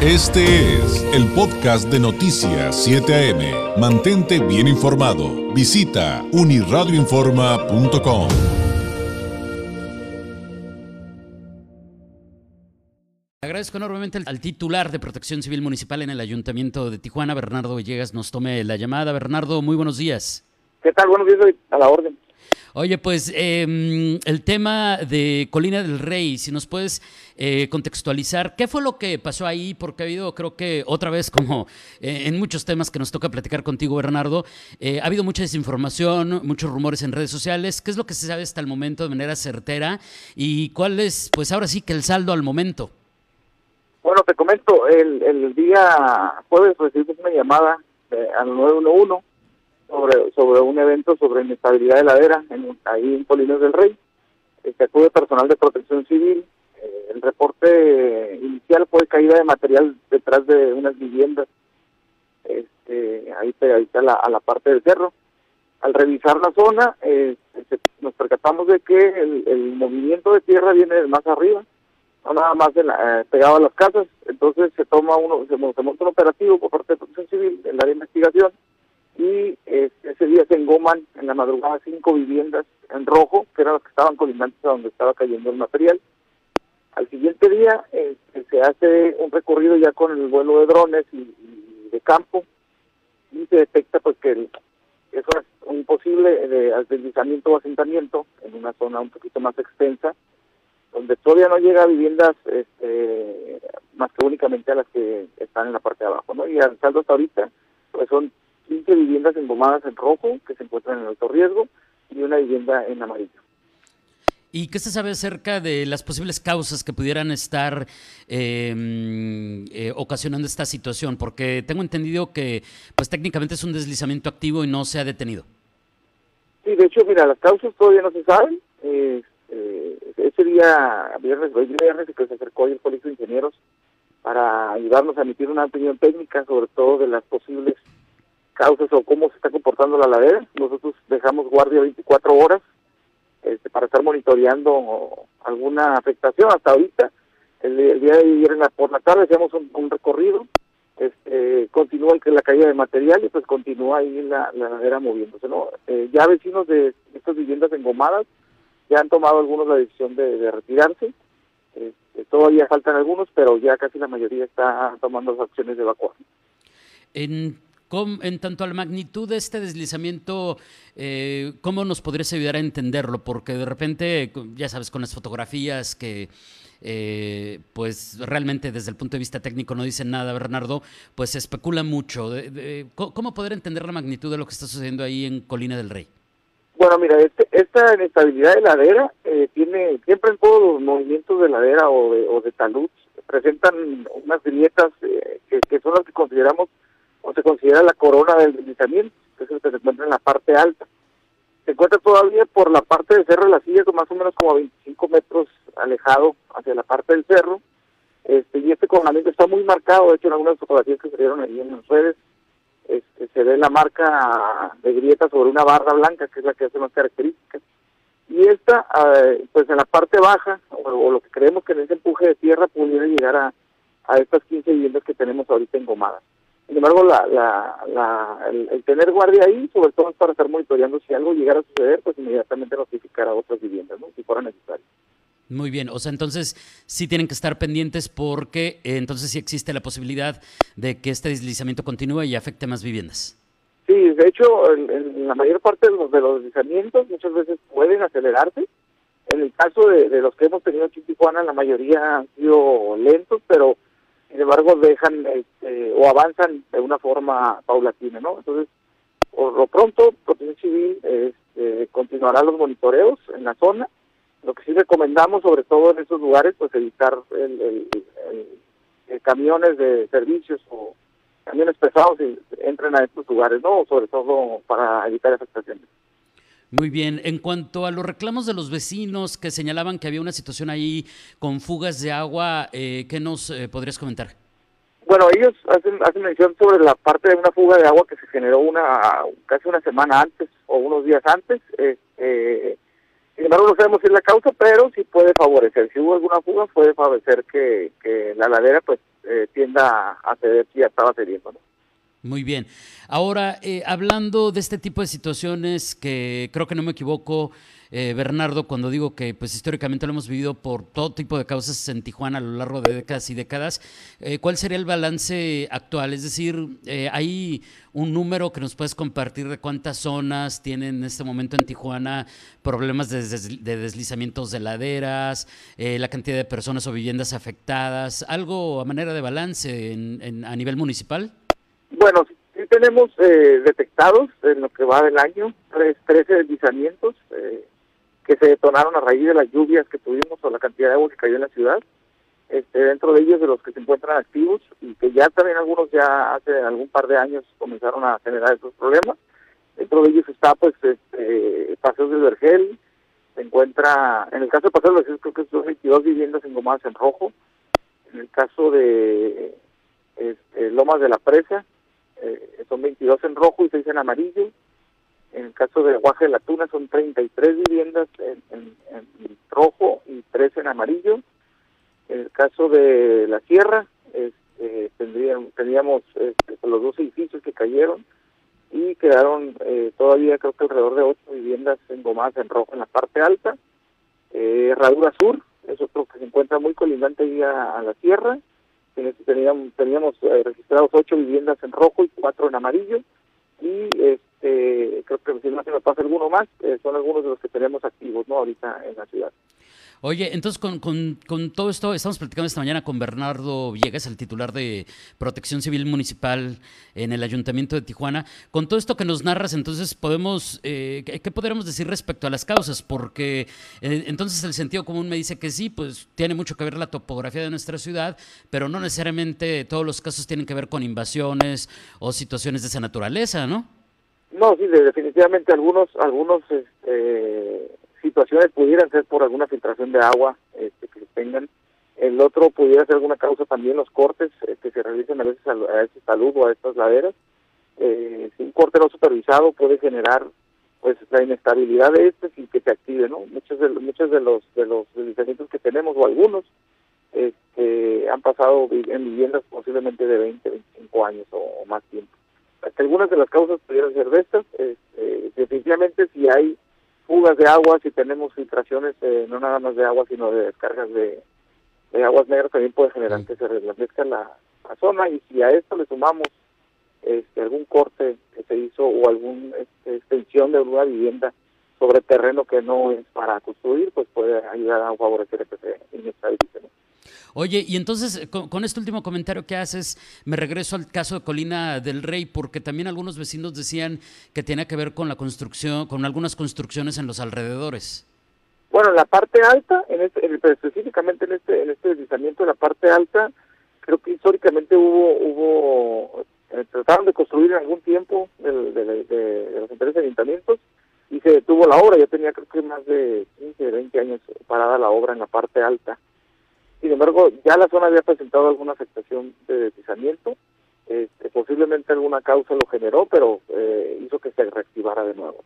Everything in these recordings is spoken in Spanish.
Este es el podcast de Noticias 7 AM. Mantente bien informado. Visita uniradioinforma.com. Agradezco enormemente al titular de Protección Civil Municipal en el Ayuntamiento de Tijuana, Bernardo Villegas, nos tome la llamada. Bernardo, muy buenos días. ¿Qué tal? Buenos días, a la orden. Oye, pues eh, el tema de Colina del Rey, si nos puedes eh, contextualizar, ¿qué fue lo que pasó ahí? Porque ha habido, creo que otra vez, como eh, en muchos temas que nos toca platicar contigo, Bernardo, eh, ha habido mucha desinformación, muchos rumores en redes sociales. ¿Qué es lo que se sabe hasta el momento de manera certera? ¿Y cuál es, pues ahora sí que el saldo al momento? Bueno, te comento, el, el día jueves recibimos una llamada al 911 sobre, sobre un evento sobre inestabilidad de ladera en, ahí en Polinos del Rey. Este, acude personal de protección civil. Eh, el reporte inicial fue caída de material detrás de unas viviendas, este, ahí pegadita a la, a la parte del cerro. Al revisar la zona, eh, nos percatamos de que el, el, movimiento de tierra viene de más arriba, no nada más de la, eh, pegado a las casas. Entonces se toma uno, se, se monta un operativo por parte de protección civil en la de investigación y este, ese día se engoman en la madrugada cinco viviendas en rojo, que eran las que estaban colindantes a donde estaba cayendo el material. Al siguiente día este, se hace un recorrido ya con el vuelo de drones y, de campo y se detecta pues que eso es un posible de deslizamiento o asentamiento en una zona un poquito más extensa, donde todavía no llega a viviendas este, más que únicamente a las que están en la parte de abajo, ¿no? Y al saldo hasta ahorita, pues son 15 viviendas embomadas en rojo que se encuentran en alto riesgo y una vivienda en amarillo. ¿Y qué se sabe acerca de las posibles causas que pudieran estar eh, eh, ocasionando esta situación? Porque tengo entendido que, pues técnicamente es un deslizamiento activo y no se ha detenido. Sí, de hecho, mira, las causas todavía no se saben. Eh, ese día, viernes, viernes, que se acercó el Colegio de Ingenieros para ayudarnos a emitir una opinión técnica sobre todo de las posibles causas o cómo se está comportando la ladera. Nosotros dejamos guardia 24 horas este, para estar monitoreando alguna afectación. Hasta ahorita, el, día de ayer en la, por la tarde hacíamos un, recorrido, este, continúa la caída de material y pues continúa ahí la, ladera moviéndose. ¿no? Eh, ya vecinos de estas viviendas engomadas ya han tomado algunos la decisión de, retirarse. Este, todavía faltan algunos, pero ya casi la mayoría está tomando las acciones de evacuación. En en tanto a la magnitud de este deslizamiento, eh, ¿cómo nos podrías ayudar a entenderlo? Porque de repente, ya sabes, con las fotografías que eh, pues realmente desde el punto de vista técnico no dicen nada, Bernardo, pues se especula mucho. ¿Cómo poder entender la magnitud de lo que está sucediendo ahí en Colina del Rey? Bueno, mira, este, esta inestabilidad de ladera eh, tiene, siempre en todos los movimientos de ladera o de, o de talud, presentan unas grietas que, que son las que consideramos o se considera la corona del deslizamiento, que es el que se encuentra en la parte alta. Se encuentra todavía por la parte del cerro de la silla, más o menos como a 25 metros alejado hacia la parte del cerro, este, y este coronamiento está muy marcado, de hecho en algunas fotografías que salieron ahí en las redes, este, se ve la marca de grieta sobre una barra blanca, que es la que hace más características. Y esta, eh, pues en la parte baja, o, lo que creemos que en ese empuje de tierra pudiera llegar a estas 15 viviendas que tenemos ahorita engomadas. Sin embargo, la, la, el, tener guardia ahí, sobre todo es para estar monitoreando si algo llegara a suceder, pues inmediatamente notificar a otras viviendas, ¿no? si fuera necesario. Muy bien, o sea, entonces sí tienen que estar pendientes porque eh, entonces sí existe la posibilidad de que este deslizamiento continúe y afecte más viviendas. Sí, de hecho, en, la mayor parte de los, de los deslizamientos muchas veces pueden acelerarse. En el caso de, de los que hemos tenido aquí en Tijuana, la mayoría han sido lentos, pero sin embargo dejan este, o avanzan de una forma paulatina, ¿no? Entonces, por lo pronto, Protección Civil este, continuará los monitoreos en la zona. Lo que sí recomendamos, sobre todo en esos lugares, pues evitar el, camiones de servicios o camiones pesados y entren a estos lugares, ¿no? Sobre todo para evitar afectaciones. Muy bien. En cuanto a los reclamos de los vecinos que señalaban que había una situación ahí con fugas de agua, eh, ¿qué nos eh, podrías comentar? Bueno, ellos hacen, hacen mención sobre la parte de una fuga de agua que se generó una casi una semana antes o unos días antes. Este, Sin embargo, no sabemos si es la causa, pero sí puede favorecer. Si hubo alguna fuga, puede favorecer que, que la ladera pues eh, tienda a ceder si ya estaba cediendo. ¿no? Muy bien. Ahora, eh, hablando de este tipo de situaciones que creo que no me equivoco, eh, Bernardo, cuando digo que pues históricamente lo hemos vivido por todo tipo de causas en Tijuana a lo largo de décadas y décadas, eh, ¿cuál sería el balance actual? Es decir, ¿hay un número que nos puedes compartir de cuántas zonas tienen en este momento en Tijuana problemas de, deslizamientos de laderas, la cantidad de personas o viviendas afectadas? ¿Algo a manera de balance a nivel municipal? Bueno, sí tenemos eh, detectados en lo que va del año tres, 13 deslizamientos eh, que se detonaron a raíz de las lluvias que tuvimos o la cantidad de agua que cayó en la ciudad. Este, dentro de ellos de los que se encuentran activos y que ya también algunos ya hace algún par de años comenzaron a generar esos problemas. Dentro de ellos está pues este, Paseos del Vergel, se encuentra, en el caso de Paseos del Vergel creo que son 22 viviendas engomadas en rojo, en el caso de este, Lomas de la Presa, eh, son 22 en rojo y 6 en amarillo. En el caso de Aguaje de la Tuna son 33 viviendas en, rojo y 3 en amarillo. En el caso de la Sierra, este, tendríamos, teníamos este, los dos edificios que cayeron y quedaron eh, todavía creo que alrededor de 8 viviendas engomadas en rojo en la parte alta. Eh, Herradura Sur es otro que se encuentra muy colindante ahí a la Sierra teníamos, teníamos eh, registrados ocho viviendas en rojo y cuatro en amarillo. Y este creo que si no se me pasa alguno más eh, son algunos de los que tenemos activos no ahorita en la ciudad Oye, entonces con, con, todo esto, estamos platicando esta mañana con Bernardo Villegas, el titular de Protección Civil Municipal en el Ayuntamiento de Tijuana. Con todo esto que nos narras, entonces podemos, eh, ¿qué podríamos decir respecto a las causas? Porque eh, entonces el sentido común me dice que sí, pues tiene mucho que ver la topografía de nuestra ciudad, pero no necesariamente todos los casos tienen que ver con invasiones o situaciones de esa naturaleza, ¿no? No, sí, definitivamente algunos, algunos, este situaciones pudieran ser por alguna filtración de agua este, que tengan. El otro pudiera ser alguna causa también los cortes que este, se realizan a veces a, a salud o a estas laderas. Eh, si un corte no supervisado puede generar pues la inestabilidad de este sin que se active, ¿no? Muchos de muchos de los de los deslizamientos que tenemos o algunos este, han pasado en viviendas posiblemente de 20, 25 años o, más tiempo. algunas de las causas pudieran ser de estas. Este, definitivamente si hay fugas de agua, si tenemos filtraciones, eh, no nada más de agua, sino de descargas de, aguas negras, también puede generar que se reslandezca la, la, zona. Y si a esto le sumamos este, algún corte que se hizo o alguna este, extensión de una vivienda sobre terreno que no es para construir, pues puede ayudar a favorecer que se inestabilice. Oye, y entonces con, este último comentario que haces, me regreso al caso de Colina del Rey, porque también algunos vecinos decían que tiene que ver con la construcción, con algunas construcciones en los alrededores. Bueno, la parte alta, en este, específicamente en este, en este deslizamiento de la parte alta, creo que históricamente hubo, hubo eh, trataron de construir en algún tiempo de, de, los anteriores ayuntamientos y se detuvo la obra, ya tenía creo que más de 15, 20 años parada la obra en la parte alta. Sin embargo, ya la zona había presentado alguna afectación de deslizamiento, este, posiblemente alguna causa lo generó, pero eh, hizo que se reactivara de nuevo.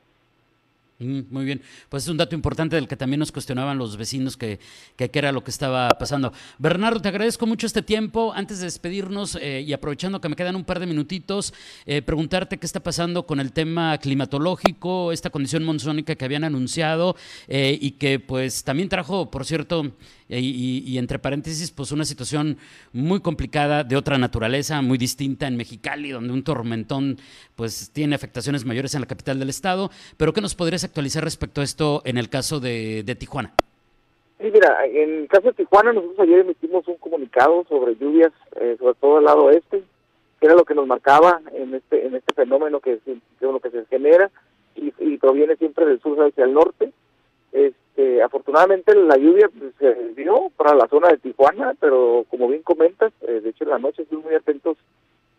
Mm, muy bien, pues es un dato importante del que también nos cuestionaban los vecinos que, qué era lo que estaba pasando. Bernardo, te agradezco mucho este tiempo. Antes de despedirnos eh, y aprovechando que me quedan un par de minutitos, eh, preguntarte qué está pasando con el tema climatológico, esta condición monzónica que habían anunciado y que pues también trajo, por cierto, y, entre paréntesis, pues una situación muy complicada de otra naturaleza, muy distinta en Mexicali, donde un tormentón pues tiene afectaciones mayores en la capital del estado. Pero ¿qué nos podrías actualizar respecto a esto en el caso de, Tijuana? Sí, mira, en el caso de Tijuana nosotros ayer emitimos un comunicado sobre lluvias, eh, sobre todo el lado oeste, que era lo que nos marcaba en este en este fenómeno que, que se genera y, y proviene siempre del sur hacia el norte. Este, afortunadamente la lluvia pues, se dio para la zona de Tijuana, pero como bien comentas, eh, de hecho en la noche estuvimos muy atentos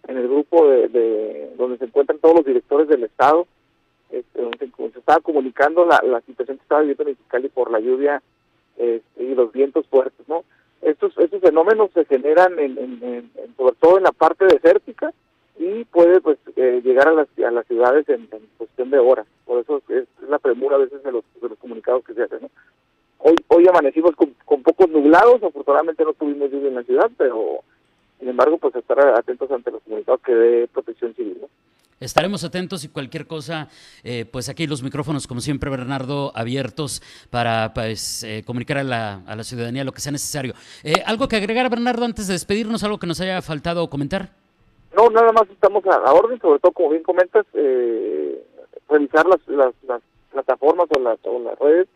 en el grupo de, donde se encuentran todos los directores del estado, este, donde se, estaba comunicando la, situación que estaba viviendo en Mexicali por la lluvia este, y los vientos fuertes, ¿no? Estos, estos fenómenos se generan en, sobre todo en la parte desértica y puede pues eh, llegar a las, a las ciudades en, cuestión de horas. La premura a veces de los, de los comunicados que se hacen. Hoy, hoy amanecimos con, pocos nublados, afortunadamente no tuvimos lluvia en la ciudad, pero sin embargo, pues estar atentos ante los comunicados que dé protección civil. Estaremos atentos y cualquier cosa, eh, pues aquí los micrófonos, como siempre, Bernardo, abiertos para pues, eh, comunicar a la, a la, ciudadanía lo que sea necesario. Eh, ¿Algo que agregar, Bernardo, antes de despedirnos? ¿Algo que nos haya faltado comentar? No, nada más estamos a, orden, sobre todo, como bien comentas, revisar las, las, las, plataformas o las, o las redes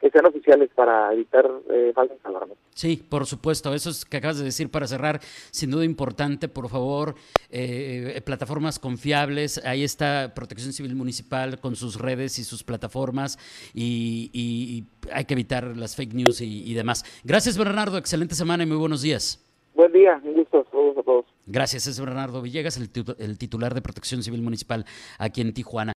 que sean oficiales para evitar eh, falsas alarmas. Sí, por supuesto. Eso es que acabas de decir para cerrar, sin duda importante, por favor, eh, plataformas confiables. Ahí está Protección Civil Municipal con sus redes y sus plataformas y, hay que evitar las fake news y, demás. Gracias, Bernardo. Excelente semana y muy buenos días. Buen día, un gusto a todos. Gracias, es Bernardo Villegas, el titular de Protección Civil Municipal aquí en Tijuana.